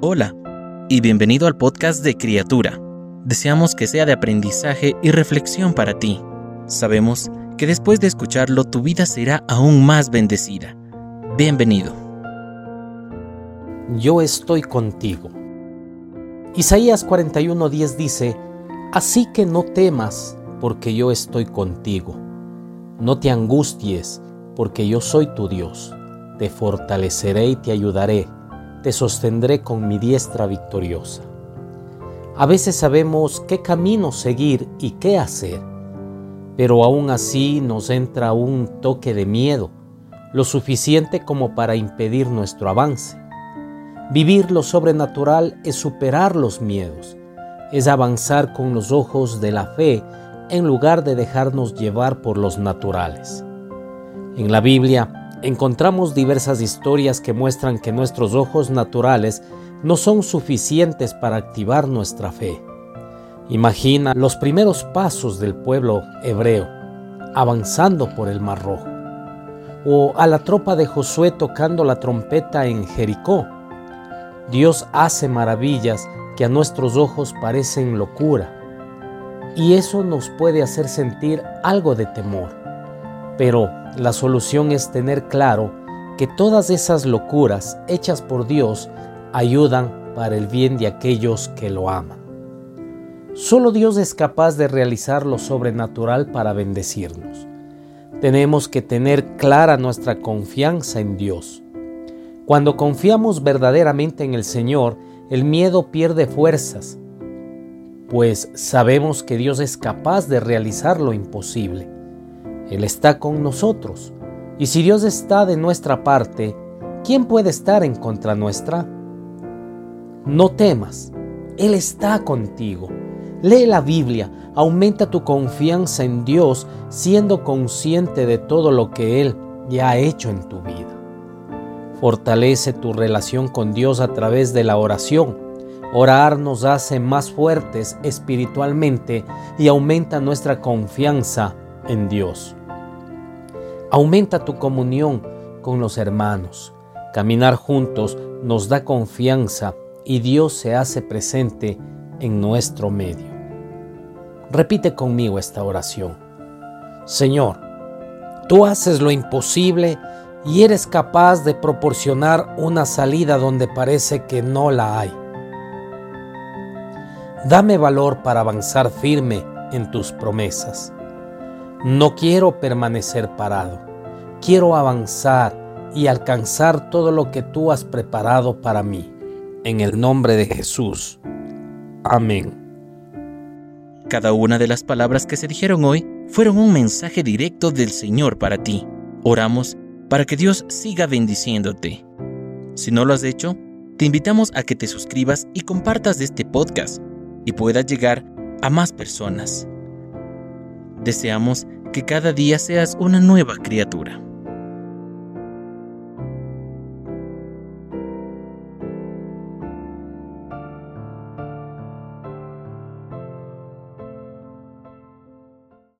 Hola y bienvenido al podcast de Criatura. Deseamos que sea de aprendizaje y reflexión para ti. Sabemos que después de escucharlo tu vida será aún más bendecida. Bienvenido. Yo estoy contigo. Isaías 41:10 dice, Así que no temas, porque yo estoy contigo. No te angusties, porque yo soy tu Dios. Te fortaleceré y te ayudaré. Te sostendré con mi diestra victoriosa. A veces sabemos qué camino seguir y qué hacer, pero aún así nos entra un toque de miedo, lo suficiente como para impedir nuestro avance. Vivir lo sobrenatural es superar los miedos, es avanzar con los ojos de la fe en lugar de dejarnos llevar por los naturales. En la Biblia encontramos diversas historias que muestran que nuestros ojos naturales no son suficientes para activar nuestra fe. Imagina los primeros pasos del pueblo hebreo avanzando por el Mar Rojo, o a la tropa de Josué tocando la trompeta en Jericó. Dios hace maravillas que a nuestros ojos parecen locura, y eso nos puede hacer sentir algo de temor. Pero la solución es tener claro que todas esas locuras hechas por Dios ayudan para el bien de aquellos que lo aman. Solo Dios es capaz de realizar lo sobrenatural para bendecirnos. Tenemos que tener clara nuestra confianza en Dios. Cuando confiamos verdaderamente en el Señor, el miedo pierde fuerzas, pues sabemos que Dios es capaz de realizar lo imposible. Él está con nosotros. Y si Dios está de nuestra parte, ¿quién puede estar en contra nuestra? No temas, Él está contigo. Lee la Biblia, aumenta tu confianza en Dios siendo consciente de todo lo que Él ya ha hecho en tu vida. Fortalece tu relación con Dios a través de la oración. Orar nos hace más fuertes espiritualmente y aumenta nuestra confianza en Dios. Aumenta tu comunión con los hermanos. Caminar juntos nos da confianza y Dios se hace presente en nuestro medio. Repite conmigo esta oración. Señor, tú haces lo imposible y eres capaz de proporcionar una salida donde parece que no la hay. Dame valor para avanzar firme en tus promesas. No quiero permanecer parado, quiero avanzar y alcanzar todo lo que tú has preparado para mí. En el nombre de Jesús. Amén. Cada una de las palabras que se dijeron hoy fueron un mensaje directo del Señor para ti. Oramos para que Dios siga bendiciéndote. Si no lo has hecho, te invitamos a que te suscribas y compartas este podcast y pueda llegar a más personas. Deseamos que cada día seas una nueva criatura.